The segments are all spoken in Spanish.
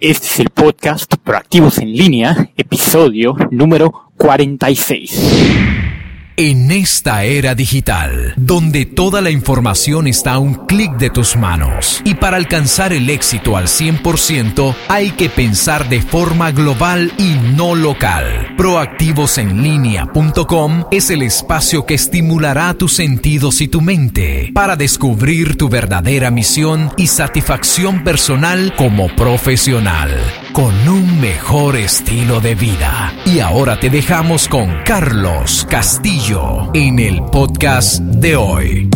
Este es el podcast Proactivos en línea, episodio número 46. En esta era digital, donde toda la información está a un clic de tus manos, y para alcanzar el éxito al 100% hay que pensar de forma global y no local. Proactivosenlinea.com es el espacio que estimulará tus sentidos y tu mente para descubrir tu verdadera misión y satisfacción personal como profesional, con un mejor estilo de vida. Y ahora te dejamos con Carlos Castillo en el podcast de hoy.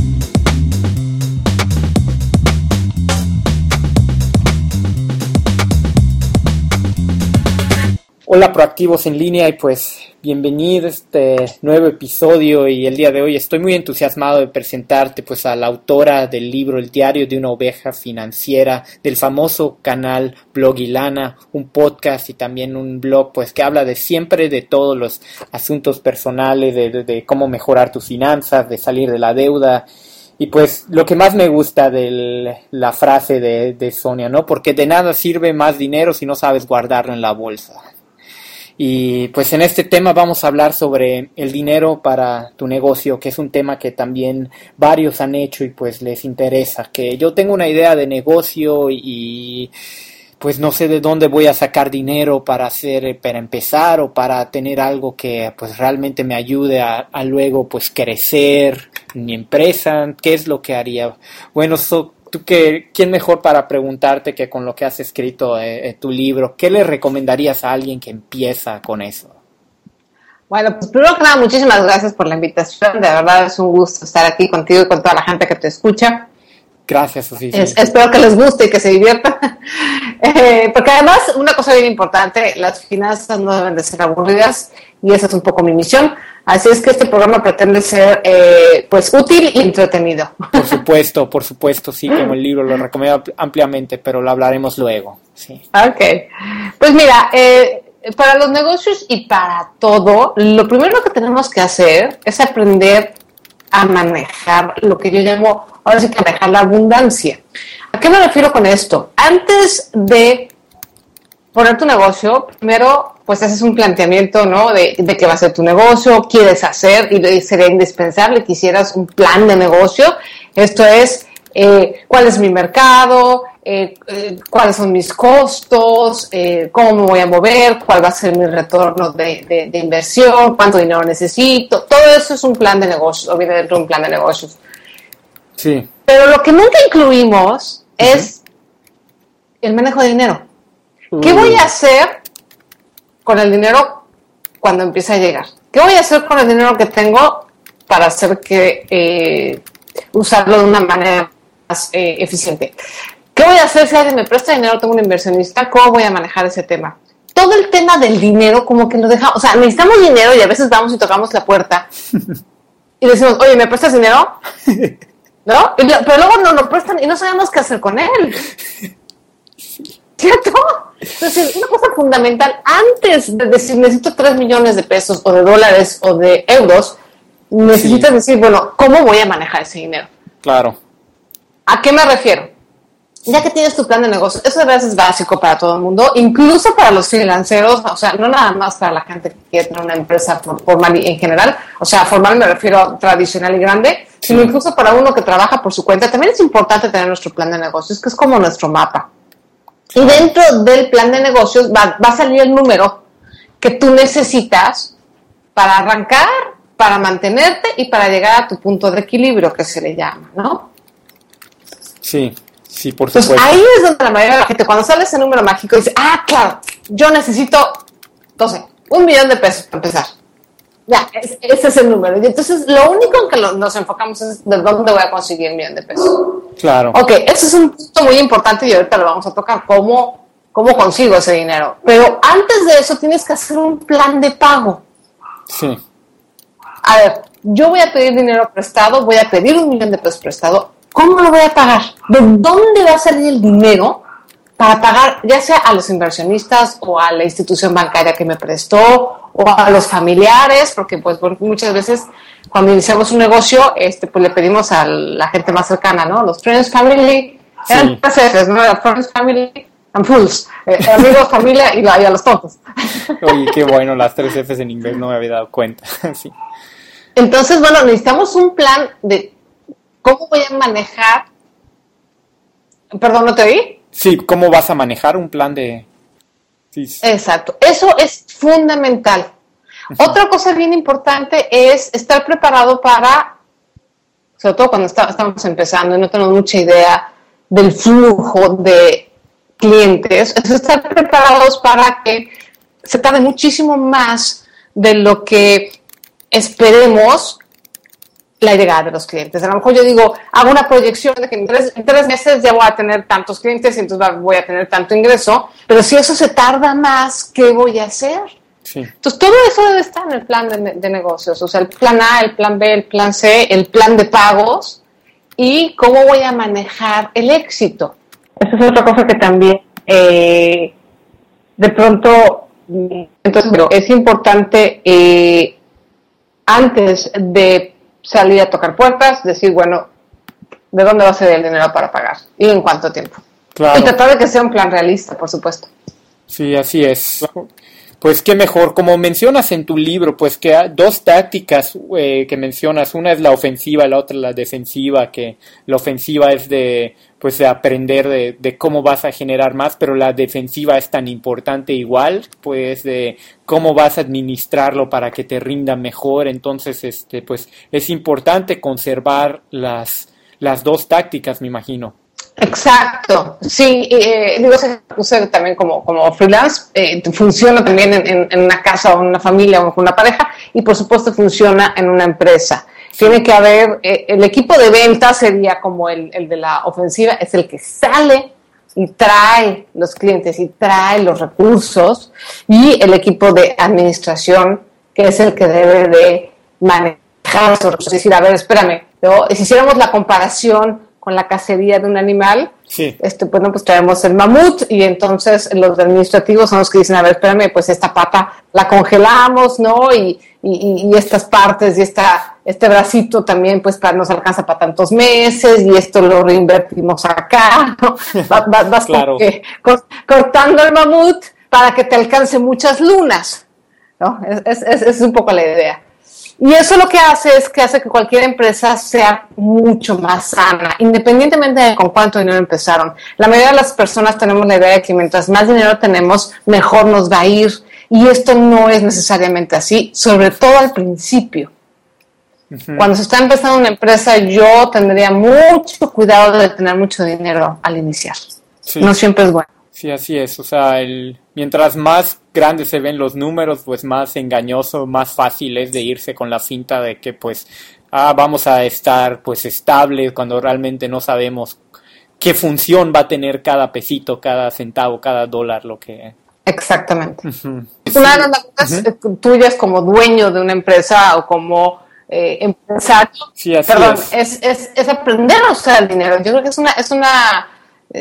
Hola proactivos en línea y pues bienvenido a este nuevo episodio y el día de hoy estoy muy entusiasmado de presentarte pues a la autora del libro El diario de una oveja financiera del famoso canal Blogilana, un podcast y también un blog pues que habla de siempre de todos los asuntos personales, de, cómo mejorar tus finanzas, de salir de la deuda y pues lo que más me gusta de la frase de, de Sonia, ¿no? Porque de nada sirve más dinero si no sabes guardarlo en la bolsa. Y pues en este tema vamos a hablar sobre el dinero para tu negocio, que es un tema que también varios han hecho y pues les interesa. Que yo tengo una idea de negocio y pues no sé de dónde voy a sacar dinero para hacer, para empezar o para tener algo que pues realmente me ayude a, luego pues crecer mi empresa. ¿Qué es lo que haría? Bueno, so, ¿quién mejor para preguntarte que con lo que has escrito eh, eh, tu libro? ¿Qué le recomendarías a alguien que empieza con eso? Bueno, pues primero que nada, muchísimas gracias por la invitación. De verdad es un gusto estar aquí contigo y con toda la gente que te escucha. Gracias, Susi. espero que les guste y que se diviertan. Eh, porque además, una cosa bien importante, las finanzas no deben de ser aburridas y esa es un poco mi misión. Así es que este programa pretende ser eh, pues útil y entretenido. Por supuesto, por supuesto, sí, como el libro lo recomiendo ampliamente, pero lo hablaremos luego. Sí. Ok. Pues mira, eh, para los negocios y para todo, lo primero que tenemos que hacer es aprender a manejar lo que yo llamo, ahora sí que manejar la abundancia. ¿A qué me refiero con esto? Antes de poner tu negocio, primero pues haces un planteamiento, ¿no? De, de qué va a ser tu negocio, quieres hacer y sería indispensable que hicieras un plan de negocio. Esto es, eh, cuál es mi mercado, eh, eh, cuáles son mis costos, cómo me voy a mover, cuál va a ser mi retorno de, de, inversión, cuánto dinero necesito. Todo eso es un plan de negocio, o viene dentro de un plan de negocios. Sí. Pero lo que nunca incluimos es el manejo de dinero. ¿Qué voy a hacer con el dinero cuando empiece a llegar? ¿Qué voy a hacer con el dinero que tengo para hacer que eh, usarlo de una manera más eh, eficiente? ¿Qué voy a hacer si alguien me presta dinero, tengo un inversionista? ¿Cómo voy a manejar ese tema? Todo el tema del dinero como que nos deja, o sea, necesitamos dinero y a veces vamos y tocamos la puerta y decimos, oye, ¿me prestas dinero? ¿No? Pero luego nos lo prestan y no sabemos qué hacer con él. ¿Cierto? Entonces, una cosa fundamental, antes de decir necesito 3 millones de pesos o de dólares o de euros, necesitas decir, bueno, ¿cómo voy a manejar ese dinero? Claro. ¿A qué me refiero? Ya que tienes tu plan de negocio, eso de verdad es básico para todo el mundo, incluso para los financieros, o sea, no nada más para la gente que quiere tener una empresa formal en general, o sea, formal me refiero a tradicional y grande, sino incluso para uno que trabaja por su cuenta, también es importante tener nuestro plan de negocios, que es como nuestro mapa. Y dentro del plan de negocios va, a salir el número que tú necesitas para arrancar, para mantenerte y para llegar a tu punto de equilibrio, que se le llama, ¿no? Sí, sí, por supuesto. ahí es donde la mayoría de la gente, cuando sale ese número mágico, dice, ah, claro, yo necesito, no sé, un millón de pesos para empezar. Ya, ese es el número. Y entonces lo único en que nos enfocamos es de dónde voy a conseguir un millón de pesos. Claro. Ok, ese es un punto muy importante y ahorita lo vamos a tocar, cómo, cómo consigo ese dinero. Pero antes de eso tienes que hacer un plan de pago. Sí. A ver, yo voy a pedir dinero prestado, voy a pedir un millón de pesos prestado. ¿Cómo lo voy a pagar? ¿De dónde va a salir el dinero para pagar ya sea a los inversionistas o a la institución bancaria que me prestó o a los familiares, porque pues muchas veces cuando iniciamos un negocio, este, pues le pedimos a la gente más cercana, ¿no? Los friends family, eran ¿no? Friends family, and fools, eh, amigos, familia y, la, y, a los tontos. Oye, qué bueno, las tres Fs en inglés no me había dado cuenta. sí. Entonces, bueno, necesitamos un plan de cómo voy a manejar. Perdón, ¿no te oí? Sí, ¿cómo vas a manejar un plan de... Exacto, eso es fundamental. Otra cosa bien importante es estar preparado para, sobre todo cuando estamos empezando y no tenemos mucha idea del flujo de clientes, es estar preparados para que se tarde muchísimo más de lo que esperemos la llegada de los clientes. A lo mejor yo digo, hago una proyección de que en tres, meses ya voy a tener tantos clientes y entonces voy a tener tanto ingreso, pero si eso se tarda más, ¿qué voy a hacer? Entonces, todo eso debe estar en el plan de, negocios, o sea, el plan A, el plan B, el plan C, el plan de pagos y cómo voy a manejar el éxito. Esa es otra cosa que también eh, de pronto, entonces, es importante eh, antes de salir a tocar puertas, decir, bueno, ¿de dónde va a ser el dinero para pagar? ¿Y en cuánto tiempo? Y tratar de que sea un plan realista, por supuesto. Sí, así es. Pues qué mejor, como mencionas en tu libro, pues que dos tácticas eh, que mencionas, una es la ofensiva, la otra la defensiva, que la ofensiva es de pues de aprender de, de, cómo vas a generar más, pero la defensiva es tan importante igual, pues de cómo vas a administrarlo para que te rinda mejor, entonces este pues es importante conservar las las dos tácticas, me imagino. Exacto, sí, eh, digo, se también como, como freelance, eh, funciona también en, en, una casa o en una familia o con una pareja y por supuesto funciona en una empresa. Tiene que haber, eh, el equipo de venta sería como el, el de la ofensiva, es el que sale y trae los clientes y trae los recursos y el equipo de administración que es el que debe de manejar esos recursos. Es decir, a ver, espérame, si hiciéramos la comparación con la cacería de un animal, sí. este, bueno, pues traemos el mamut y entonces los administrativos son los que dicen, a ver, espérame, pues esta pata la congelamos, ¿no? Y, y, y estas partes y esta, este bracito también, pues para, nos alcanza para tantos meses y esto lo reinvertimos acá, ¿no? Vas, claro. cortando el mamut para que te alcance muchas lunas, ¿no? Es, es, es un poco la idea. Y eso lo que hace es que hace que cualquier empresa sea mucho más sana, independientemente de con cuánto dinero empezaron. La mayoría de las personas tenemos la idea de que mientras más dinero tenemos, mejor nos va a ir. Y esto no es necesariamente así, sobre todo al principio. Cuando se está empezando una empresa, yo tendría mucho cuidado de tener mucho dinero al iniciar. No siempre es bueno. Sí, así es. O sea, el, mientras más grandes se ven los números, pues más engañoso, más fácil es de irse con la cinta de que pues ah, vamos a estar pues estable cuando realmente no sabemos qué función va a tener cada pesito, cada centavo, cada dólar, lo que... Exactamente. Una de las cosas tuyas como dueño de una empresa o como eh, empresario, perdón, es. Es, es, aprender a usar el dinero. Yo creo que es una, es una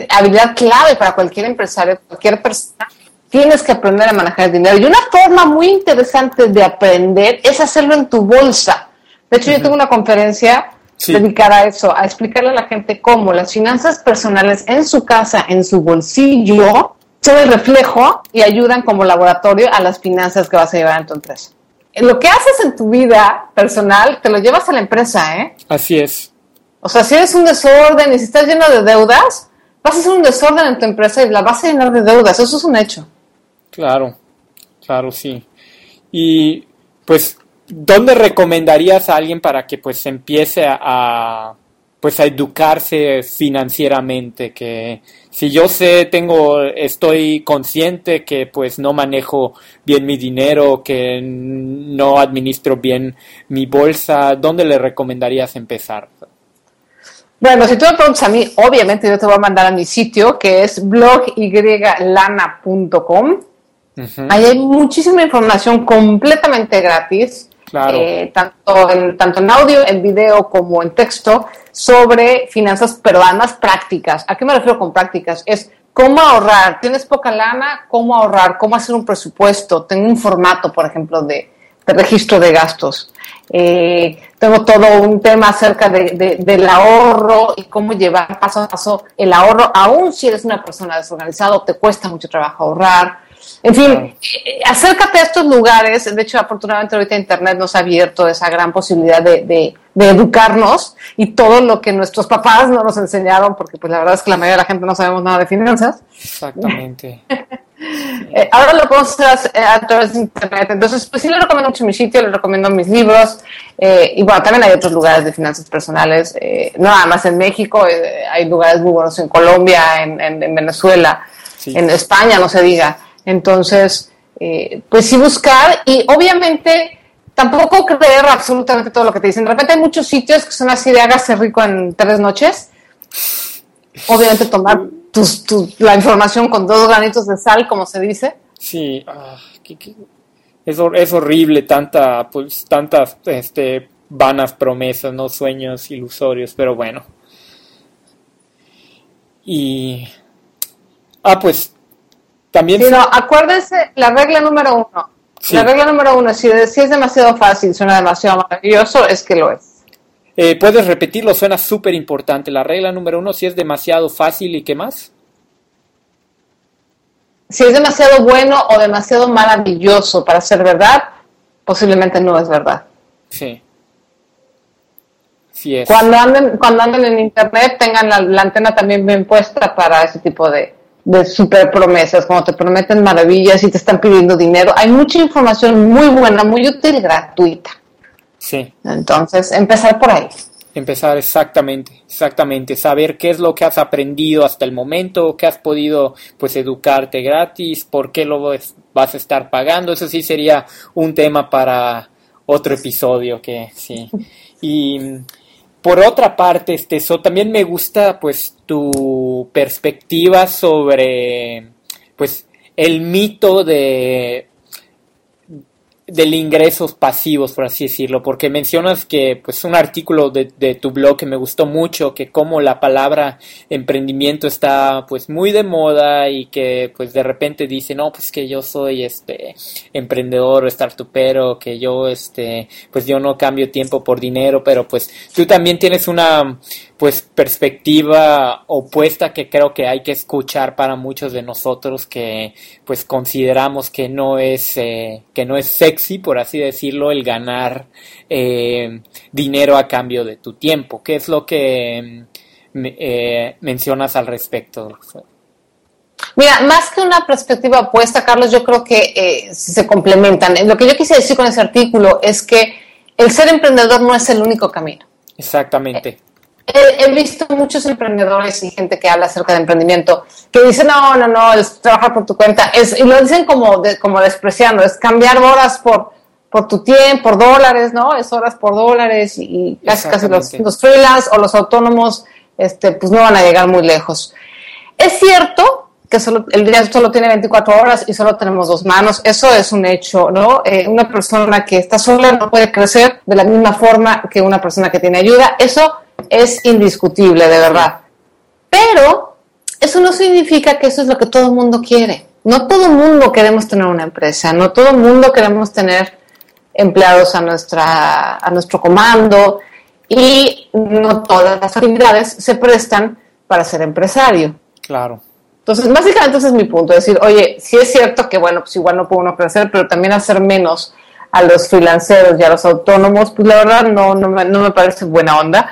habilidad clave para cualquier empresario, cualquier persona. Tienes que aprender a manejar el dinero. Y una forma muy interesante de aprender es hacerlo en tu bolsa. De hecho, yo tengo una conferencia dedicada a eso, a explicarle a la gente cómo las finanzas personales en su casa, en su bolsillo, son el reflejo y ayudan como laboratorio a las finanzas que vas a llevar en tu empresa. Lo que haces en tu vida personal, te lo llevas a la empresa, ¿eh? Así es. O sea, si eres un desorden y si estás lleno de deudas, vas a hacer un desorden en tu empresa y la vas a llenar de deudas, eso es un hecho. Claro, claro, sí. Y pues, ¿dónde recomendarías a alguien para que pues empiece a, pues a educarse financieramente? Que si yo sé, tengo, estoy consciente que pues no manejo bien mi dinero, que no administro bien mi bolsa, ¿dónde le recomendarías empezar? Bueno, si tú me preguntas a mí, obviamente yo te voy a mandar a mi sitio que es blogyglana.com. Ahí hay muchísima información completamente gratis, eh, tanto, en, tanto en audio, en video como en texto, sobre finanzas, pero además prácticas. ¿A qué me refiero con prácticas? Es cómo ahorrar. ¿Tienes poca lana? ¿Cómo ahorrar? ¿Cómo hacer un presupuesto? Tengo un formato, por ejemplo, de, registro de gastos. Eh, tengo todo un tema acerca de, del ahorro y cómo llevar paso a paso el ahorro, aun si eres una persona desorganizada, te cuesta mucho trabajo ahorrar. En fin, eh, acércate a estos lugares. De hecho, afortunadamente ahorita Internet nos ha abierto esa gran posibilidad de, de, educarnos y todo lo que nuestros papás no nos enseñaron, porque pues la verdad es que la mayoría de la gente no sabemos nada de finanzas. Exactamente. Eh, ahora lo podemos hacer a, través de Internet. Entonces, pues sí le recomiendo mucho mi sitio, le recomiendo mis libros. Eh, y bueno, también hay otros lugares de finanzas personales. no nada más en México, hay lugares muy buenos en Colombia, en, en, Venezuela, en España, no se diga. Entonces, eh, pues sí buscar y obviamente tampoco creer absolutamente todo lo que te dicen. De repente hay muchos sitios que son así de hágase rico en tres noches. Obviamente tomar la información con dos granitos de sal, como se dice. Sí, ah, Es, es, horrible tanta, pues, tantas este, vanas promesas, no sueños ilusorios, pero bueno. Y... Ah, pues también. no, acuérdense, la regla número uno. La regla número uno, si, si, es demasiado fácil, suena demasiado maravilloso, es que lo es. Eh, Puedes repetirlo, suena súper importante. La regla número uno, si es demasiado fácil y qué más. Si es demasiado bueno o demasiado maravilloso para ser verdad, posiblemente no es verdad. Sí. Sí es. Cuando anden, cuando anden en internet, tengan la antena también bien puesta para ese tipo de, de super promesas, cuando te prometen maravillas y te están pidiendo dinero. Hay mucha información muy buena, muy útil, gratuita. Sí. Entonces, empezar por ahí. Empezar exactamente, exactamente, saber qué es lo que has aprendido hasta el momento, qué has podido pues educarte gratis, por qué lo vas a estar pagando, eso sí sería un tema para otro episodio que sí. Y por otra parte, este, eso también me gusta pues tu perspectiva sobre pues el mito de del ingresos pasivos, por así decirlo, porque mencionas que, pues, un artículo de, de, tu blog que me gustó mucho, que como la palabra emprendimiento está, pues, muy de moda y que, pues, de repente dice, no, pues, que yo soy, este, emprendedor o startupero, que yo, este, pues, yo no cambio tiempo por dinero, pero, pues, tú también tienes una, pues perspectiva opuesta que creo que hay que escuchar para muchos de nosotros que pues consideramos que no es eh, que no es sexy por así decirlo el ganar eh, dinero a cambio de tu tiempo qué es lo que mm, eh, mencionas al respecto Mira, más que una perspectiva opuesta, Carlos, yo creo que se complementan. Lo que yo quise decir con ese artículo es que el ser emprendedor no es el único camino. Exactamente he, visto muchos emprendedores y gente que habla acerca de emprendimiento que dicen, no, no, no, es trabajar por tu cuenta. Es, y lo dicen como, como despreciando, es cambiar horas por, por tu tiempo, por dólares, ¿no? Es horas por dólares y, casi, casi los, los freelance o los autónomos, este, pues no van a llegar muy lejos. Es cierto que solo, el día solo tiene 24 horas y solo tenemos dos manos. Eso es un hecho, ¿no? Eh, una persona que está sola no puede crecer de la misma forma que una persona que tiene ayuda. Eso es indiscutible, de verdad. Pero eso no significa que eso es lo que todo el mundo quiere. No todo el mundo queremos tener una empresa, no todo el mundo queremos tener empleados a, nuestra, a nuestro comando y no todas las actividades se prestan para ser empresario. Claro. Entonces, básicamente ese es mi punto, decir, oye, sí es cierto que, bueno, pues igual no puedo uno crecer, pero también hacer menos a los freelanceros y a los autónomos, pues la verdad no, no, me, no me parece buena onda.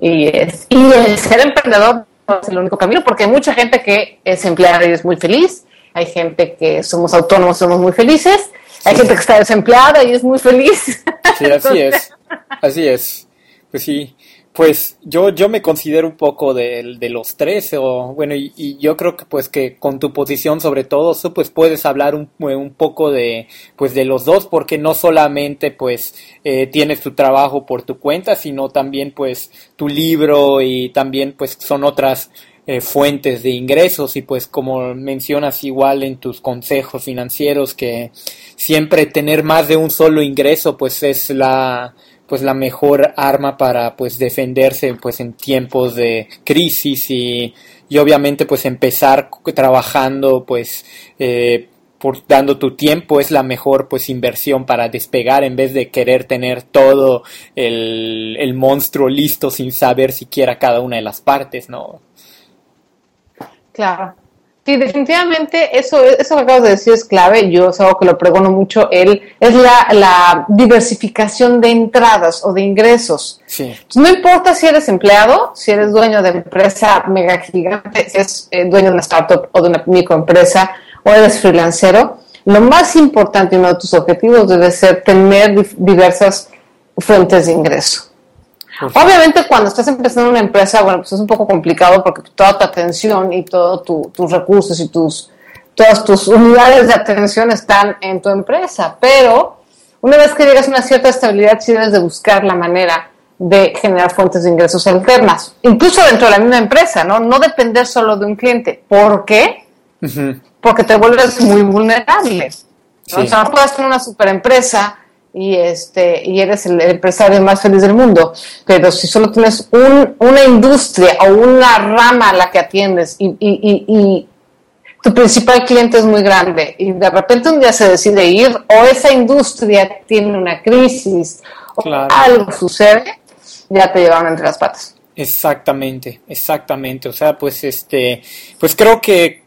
Y, es, y el ser emprendedor no es el único camino, porque hay mucha gente que es empleada y es muy feliz, hay gente que somos autónomos y somos muy felices, hay gente que está desempleada y es muy feliz. Sí, así es, así es. Pues sí, pues yo, yo me considero un poco de, los tres, o bueno, y, yo creo que pues que con tu posición sobre todo, pues puedes hablar un, un poco de, pues de los dos, porque no solamente pues eh, tienes tu trabajo por tu cuenta, sino también pues tu libro y también pues son otras eh, fuentes de ingresos. Y pues como mencionas igual en tus consejos financieros que siempre tener más de un solo ingreso pues es la pues la mejor arma para pues defenderse pues en tiempos de crisis y, y obviamente pues empezar trabajando pues eh, por dando tu tiempo es la mejor pues inversión para despegar en vez de querer tener todo el, el monstruo listo sin saber siquiera cada una de las partes, ¿no? Claro. Sí, definitivamente eso, eso que acabas de decir es clave. Yo es algo que lo pregono mucho. Él es la, la diversificación de entradas o de ingresos. Sí. No importa si eres empleado, si eres dueño de empresa mega gigante, si eres eh, dueño de una startup o de una microempresa o eres freelancero, lo más importante y uno de tus objetivos debe ser tener diversas fuentes de ingreso. Obviamente cuando estás empezando una empresa, bueno, pues es un poco complicado porque toda tu atención y todos tu, tus recursos y tus, todas tus unidades de atención están en tu empresa, pero una vez que llegas a una cierta estabilidad, sí debes de buscar la manera de generar fuentes de ingresos alternas, incluso dentro de la misma empresa, ¿no? No depender solo de un cliente. ¿Por qué? Porque te vuelves muy vulnerable. ¿no? O sea, no puedes tener una super empresa y este y eres el, empresario más feliz del mundo. Pero si solo tienes un, una industria o una rama a la que atiendes y, y, y, tu principal cliente es muy grande y de repente un día se decide ir o esa industria tiene una crisis o algo sucede ya te llevaron entre las patas. Exactamente exactamente. O sea pues este pues creo que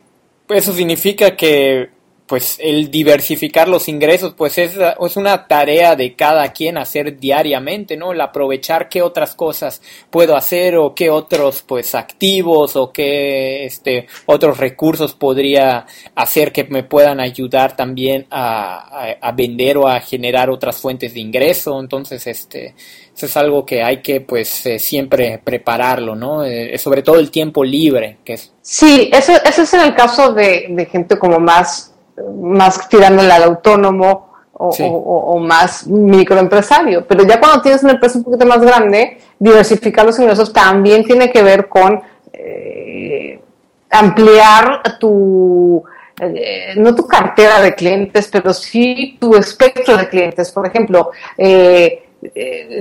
eso significa que pues el diversificar los ingresos, pues es, es, una tarea de cada quien hacer diariamente, ¿no? El aprovechar qué otras cosas puedo hacer o qué otros, pues, activos o qué, este, otros recursos podría hacer que me puedan ayudar también a, a, vender o a generar otras fuentes de ingreso. Entonces, este, eso es algo que hay que, pues, eh, siempre prepararlo, ¿no? Eh, sobre todo el tiempo libre, que es. Sí, eso, eso es en el caso de, de gente como más más tirándole al autónomo o, más microempresario. Pero ya cuando tienes una empresa un poquito más grande, diversificar los ingresos también tiene que ver con eh, ampliar tu, eh, no tu cartera de clientes, pero sí tu espectro de clientes. Por ejemplo, eh,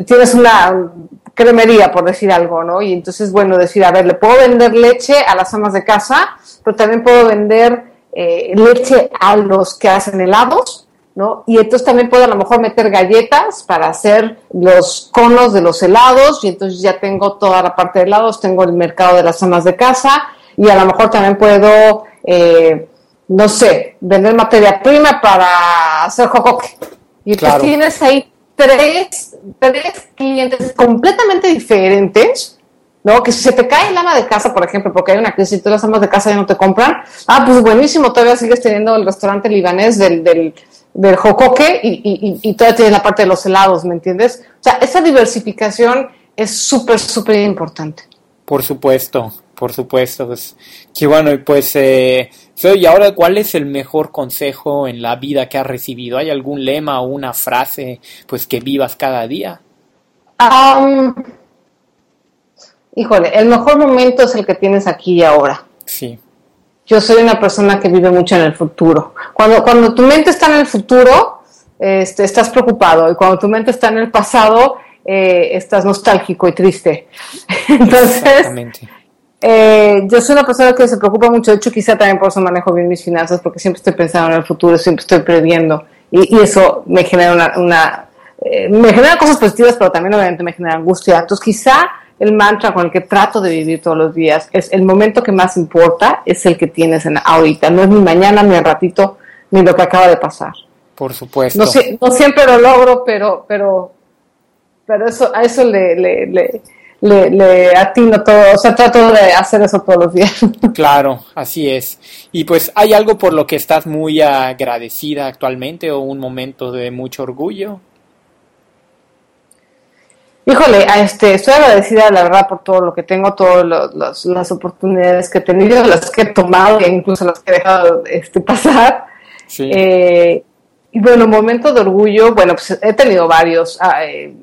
tienes una cremería, por decir algo, ¿no? Y entonces, bueno, decir, a ver, le puedo vender leche a las amas de casa, pero también puedo vender eh, leche a los que hacen helados, ¿no? Y entonces también puedo a lo mejor meter galletas para hacer los conos de los helados y entonces ya tengo toda la parte de helados, tengo el mercado de las zonas de casa y a lo mejor también puedo, eh, no sé, vender materia prima para hacer jocoque. Y entonces tienes ahí tres, tres clientes completamente diferentes ¿no? Que si se te cae el ama de casa, por ejemplo, porque hay una crisis y todas las amas de casa ya no te compran, ah, pues buenísimo, todavía sigues teniendo el restaurante libanés del, del, del jocoque y, y, y, todavía tienes la parte de los helados, ¿me entiendes? O sea, esa diversificación es súper, súper importante. Por supuesto, por supuesto. Pues, qué bueno, y pues, eh, y ahora, ¿cuál es el mejor consejo en la vida que has recibido? ¿Hay algún lema o una frase, pues, que vivas cada día? Um, híjole, el mejor momento es el que tienes aquí y ahora. Sí. Yo soy una persona que vive mucho en el futuro. Cuando, cuando tu mente está en el futuro, este, estás preocupado. Y cuando tu mente está en el pasado, eh, estás nostálgico y triste. Entonces, eh, yo soy una persona que se preocupa mucho. De hecho, quizá también por eso manejo bien mis finanzas, porque siempre estoy pensando en el futuro, siempre estoy previendo. Y, y eso me genera una, una eh, me genera cosas positivas, pero también obviamente me genera angustia. Entonces, quizá el mantra con el que trato de vivir todos los días es el momento que más importa es el que tienes en ahorita, no es ni mañana, ni el ratito, ni lo que acaba de pasar. Por supuesto. No, no siempre lo logro, pero, pero, pero eso, a eso le, le, le, le, le atino todo, o sea, trato de hacer eso todos los días. Claro, así es. Y pues, ¿hay algo por lo que estás muy agradecida actualmente o un momento de mucho orgullo? Híjole, este, estoy agradecida, la verdad, por todo lo que tengo, todas las oportunidades que he tenido, las que he tomado e incluso las que he dejado este, pasar. Eh, y bueno, momento de orgullo, bueno, pues he tenido varios. Ah, eh,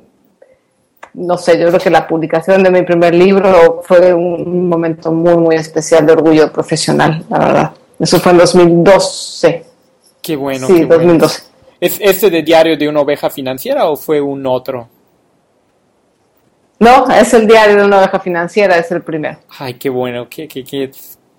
no sé, yo creo que la publicación de mi primer libro fue un momento muy, muy especial de orgullo profesional, la verdad. Eso fue en 2012. Qué bueno. Sí, 2012. ¿Es este de Diario de una oveja financiera o fue un otro? No, es el diario de una oveja financiera, es el primero. Ay, qué bueno, qué, qué, qué,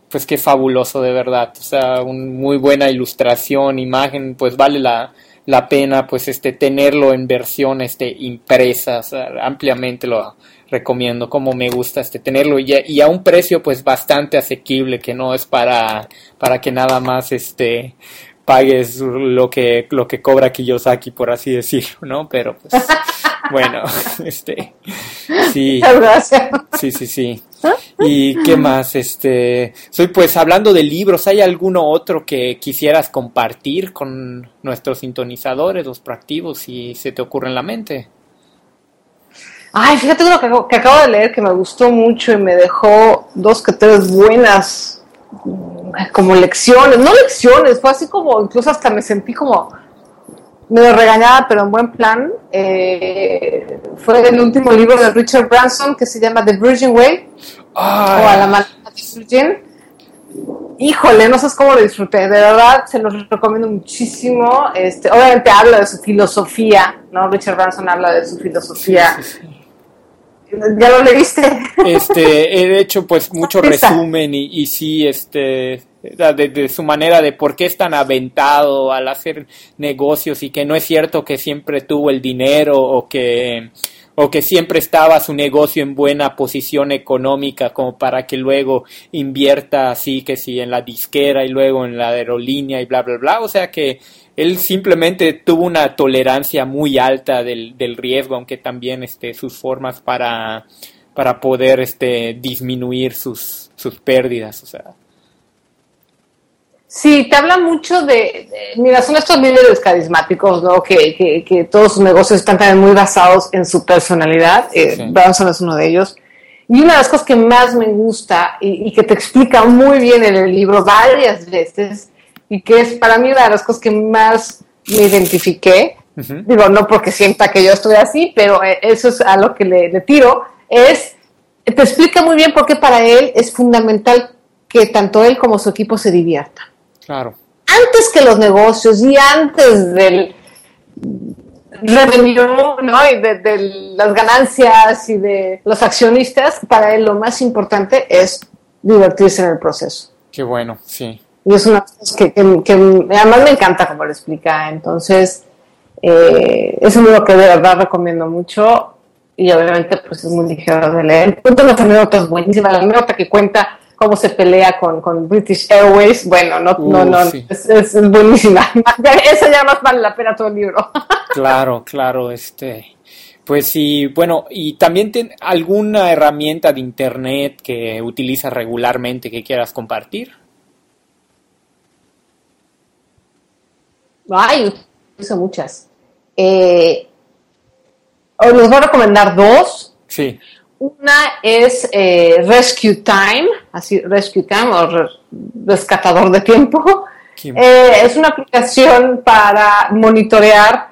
pues qué fabuloso de verdad, o sea, una muy buena ilustración, imagen, pues vale la, la pena pues este tenerlo en versión este impresa, ampliamente lo recomiendo, como me gusta este tenerlo y, y, a un precio pues bastante asequible, que no es para, para que nada más este pagues lo que, lo que cobra Kiyosaki, por así decirlo, ¿no? Pero pues, bueno, este, sí. Sí, sí, sí. ¿Y qué más? Este, soy pues hablando de libros, ¿hay alguno otro que quisieras compartir con nuestros sintonizadores, los proactivos, si se te ocurre en la mente? Ay, fíjate lo que, acabo de leer que me gustó mucho y me dejó dos que tres buenas como lecciones, no lecciones, fue así como, incluso hasta me sentí como medio regañada, pero en buen plan. Eh, fue el último libro de Richard Branson que se llama The Virgin Way, o A la de Virgin. Híjole, no sabes cómo lo disfruté, de verdad se los recomiendo muchísimo. Este, obviamente habla de su filosofía, ¿no? Richard Branson habla de su filosofía. ¿Ya lo leíste? Este, he hecho pues mucho resumen y, y sí, este, de, su manera de por qué es tan aventado al hacer negocios y que no es cierto que siempre tuvo el dinero o que o que siempre estaba su negocio en buena posición económica como para que luego invierta así que sí en la disquera y luego en la aerolínea y bla bla bla o sea que él simplemente tuvo una tolerancia muy alta del, del riesgo, aunque también este, sus formas para, para poder este, disminuir sus, sus pérdidas. O sea. Sí, te habla mucho de, mira, son estos líderes carismáticos, ¿no? Que, que, que, todos sus negocios están también muy basados en su personalidad. Eh, Branson es uno de ellos. Y una de las cosas que más me gusta y, y, que te explica muy bien en el libro varias veces y que es para mí una de las cosas que más me identifiqué, digo, no porque sienta que yo estoy así, pero eh, eso es a lo que le, tiro, es, te explica muy bien por qué para él es fundamental que tanto él como su equipo se diviertan. Claro. Antes que los negocios y antes del revenue, ¿no? Y de, de, las ganancias y de los accionistas, para él lo más importante es divertirse en el proceso. Qué bueno, sí. Y es una cosa que, que, además me encanta como lo explica. Entonces, eh, es un libro que de verdad recomiendo mucho y obviamente pues es muy ligero de leer. Cuenta unas anécdotas buenísimas. La anécdota que cuenta cómo se pelea con, con British Airways, bueno, no, no, no, es, es, buenísima. Eso ya más vale la pena todo el libro. Claro, claro, este... Pues sí, bueno, y también ten, alguna herramienta de internet que utilizas regularmente que quieras compartir. Ay, hizo muchas. Eh, os les voy a recomendar dos. Sí. Una es eh, Rescue Time, así Rescue Time o rescatador de tiempo. Eh, es una aplicación para monitorear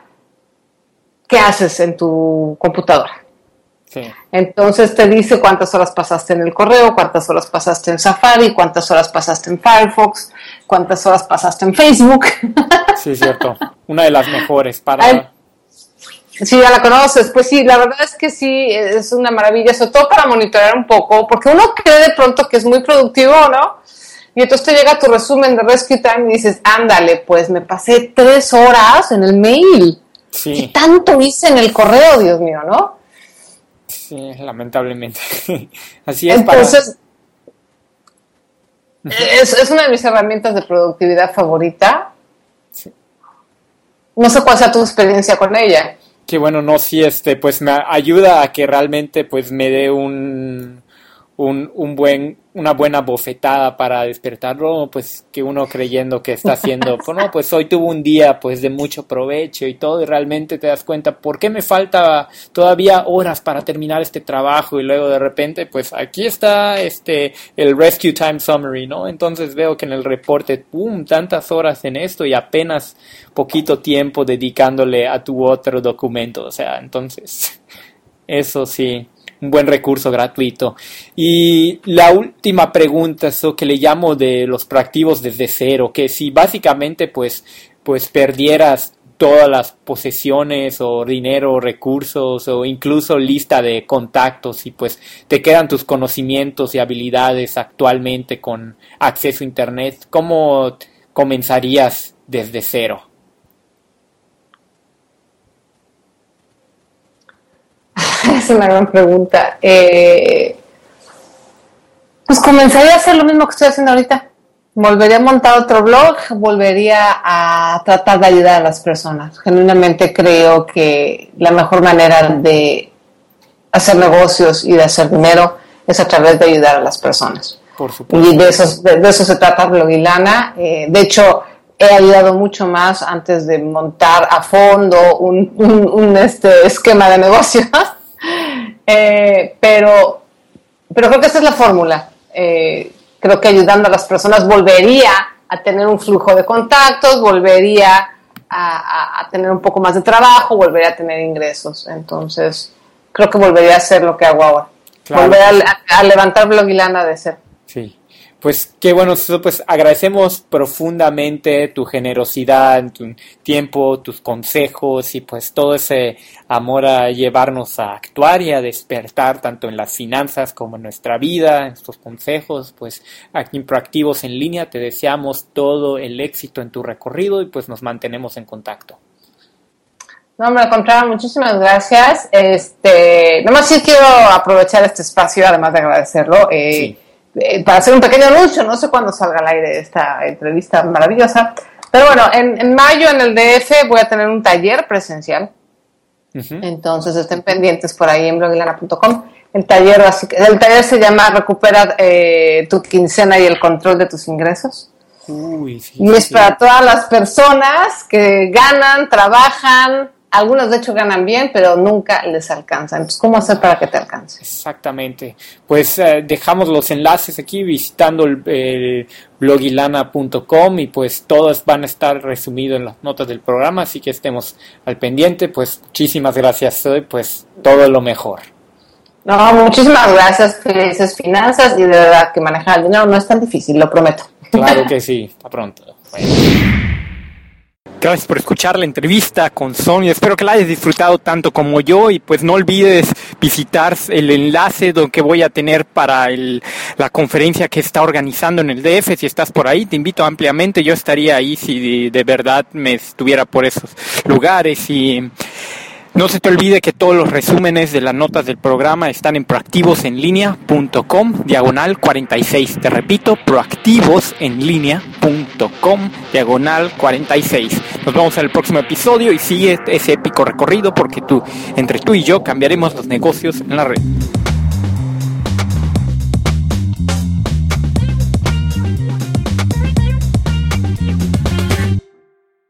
qué haces en tu computadora. Entonces te dice cuántas horas pasaste en el correo, cuántas horas pasaste en Safari, cuántas horas pasaste en Firefox, cuántas horas pasaste en Facebook. Sí, cierto. Una de las mejores para... Sí, ya la conoces. Pues sí, la verdad es que sí, es una maravilla, sobre todo para monitorear un poco, porque uno cree de pronto que es muy productivo, ¿no? Y entonces te llega tu resumen de Rescue Time y dices, ándale, pues me pasé tres horas en el mail. Sí. ¿Qué tanto hice en el correo, Dios mío, no? Sí, lamentablemente. Así es. Entonces, es, una de mis herramientas de productividad favorita. No sé cuál sea tu experiencia con ella. Que bueno, no, sí, este, pues me ayuda a que realmente pues me dé un, un, un buen una buena bofetada para despertarlo, pues que uno creyendo que está haciendo, pues no, pues hoy tuvo un día pues de mucho provecho y todo y realmente te das cuenta por qué me falta todavía horas para terminar este trabajo y luego de repente pues aquí está este el rescue time summary, ¿no? Entonces veo que en el reporte, pum, tantas horas en esto y apenas poquito tiempo dedicándole a tu otro documento, o sea, entonces eso sí un buen recurso gratuito. Y la última pregunta, eso que le llamo de los proactivos desde cero, que si básicamente pues, pues perdieras todas las posesiones o dinero, recursos o incluso lista de contactos y pues te quedan tus conocimientos y habilidades actualmente con acceso a Internet, ¿cómo comenzarías desde cero? Es una gran pregunta. Eh, pues comenzaría a hacer lo mismo que estoy haciendo ahorita. Volvería a montar otro blog, volvería a tratar de ayudar a las personas. Genuinamente creo que la mejor manera de hacer negocios y de hacer dinero es a través de ayudar a las personas. Por supuesto. Y de eso, de, eso se trata Blogilana. Eh, de hecho, he ayudado mucho más antes de montar a fondo un, un, este esquema de negocios. Eh, pero, pero creo que esa es la fórmula. Eh, creo que ayudando a las personas volvería a tener un flujo de contactos, volvería a, tener un poco más de trabajo, volvería a tener ingresos. Entonces, creo que volvería a hacer lo que hago ahora. Volver a, a, levantar Blogilana de ser. Sí. Pues qué bueno, pues agradecemos profundamente tu generosidad, tu tiempo, tus consejos y pues todo ese amor a llevarnos a actuar y a despertar tanto en las finanzas como en nuestra vida, estos consejos, pues aquí en Proactivos en línea te deseamos todo el éxito en tu recorrido y pues nos mantenemos en contacto. No, me contrario, muchísimas gracias. Este, nomás sí quiero aprovechar este espacio, además de agradecerlo. Eh, sí eh, para hacer un pequeño anuncio, no sé cuándo salga al aire esta entrevista maravillosa, pero bueno, en, mayo en el DF voy a tener un taller presencial, entonces estén pendientes por ahí en blogilana.com. El taller, el taller se llama Recupera eh, tu quincena y el control de tus ingresos. y es para todas las personas que ganan, trabajan, algunos de hecho ganan bien, pero nunca les alcanza. Entonces, ¿cómo hacer para que te alcance? Exactamente. Pues eh, dejamos los enlaces aquí visitando el, blogilana.com y pues todos van a estar resumidos en las notas del programa, así que estemos al pendiente. Pues muchísimas gracias, pues todo lo mejor. No, muchísimas gracias, felices finanzas y de verdad que manejar el dinero no es tan difícil, lo prometo. Claro que sí, hasta pronto. Gracias por escuchar la entrevista con Sonia. Espero que la hayas disfrutado tanto como yo y pues no olvides visitar el enlace que voy a tener para la conferencia que está organizando en el DF. Si estás por ahí, te invito ampliamente. Yo estaría ahí si de verdad me estuviera por esos lugares y no se te olvide que todos los resúmenes de las notas del programa están en proactivosenlinea.com diagonal 46. Te repito, proactivosenlinea.com diagonal 46. Nos vemos en el próximo episodio y sigue ese épico recorrido porque tú, entre tú y yo cambiaremos los negocios en la red.